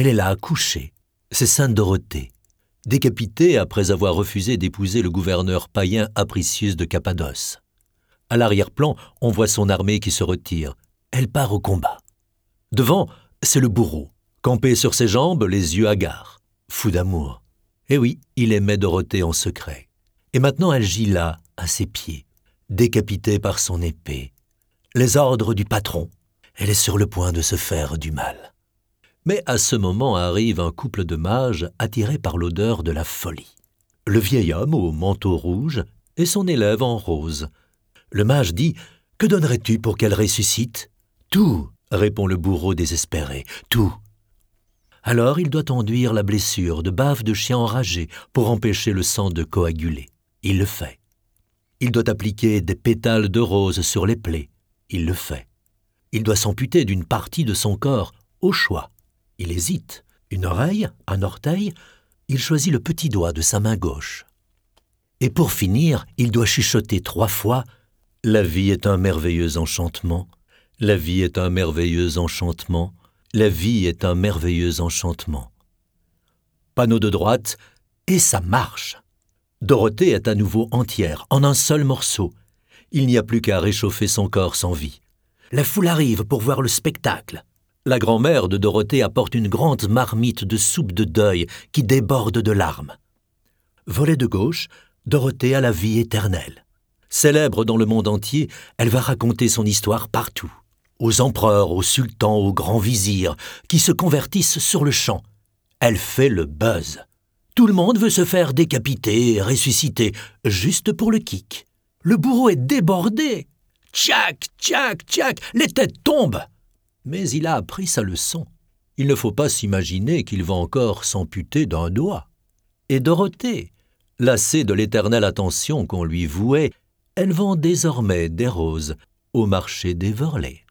Elle est là, couchée. C'est Sainte Dorothée, décapitée après avoir refusé d'épouser le gouverneur païen Apricius de Cappadoce. À l'arrière-plan, on voit son armée qui se retire. Elle part au combat. Devant, c'est le bourreau, campé sur ses jambes, les yeux hagards, fou d'amour. Eh oui, il aimait Dorothée en secret. Et maintenant elle gît là, à ses pieds, décapitée par son épée. Les ordres du patron. Elle est sur le point de se faire du mal. Mais à ce moment arrive un couple de mages attirés par l'odeur de la folie. Le vieil homme au manteau rouge et son élève en rose. Le mage dit Que donnerais-tu pour qu'elle ressuscite? Tout, répond le bourreau désespéré, tout. Alors il doit enduire la blessure de bave de chien enragé pour empêcher le sang de coaguler. Il le fait. Il doit appliquer des pétales de rose sur les plaies. Il le fait. Il doit s'amputer d'une partie de son corps au choix. Il hésite. Une oreille, un orteil. Il choisit le petit doigt de sa main gauche. Et pour finir, il doit chuchoter trois fois La vie est un merveilleux enchantement. La vie est un merveilleux enchantement. La vie est un merveilleux enchantement. Panneau de droite, et ça marche. Dorothée est à nouveau entière, en un seul morceau. Il n'y a plus qu'à réchauffer son corps sans vie. La foule arrive pour voir le spectacle. La grand-mère de Dorothée apporte une grande marmite de soupe de deuil qui déborde de larmes. Volet de gauche, Dorothée a la vie éternelle. Célèbre dans le monde entier, elle va raconter son histoire partout. Aux empereurs, aux sultans, aux grands vizirs, qui se convertissent sur le champ. Elle fait le buzz. Tout le monde veut se faire décapiter, ressusciter, juste pour le kick. Le bourreau est débordé. Tchac, tchac, tchac, les têtes tombent. Mais il a appris sa leçon. Il ne faut pas s'imaginer qu'il va encore s'amputer d'un doigt. Et Dorothée, lassée de l'éternelle attention qu'on lui vouait, elle vend désormais des roses au marché des Verlets.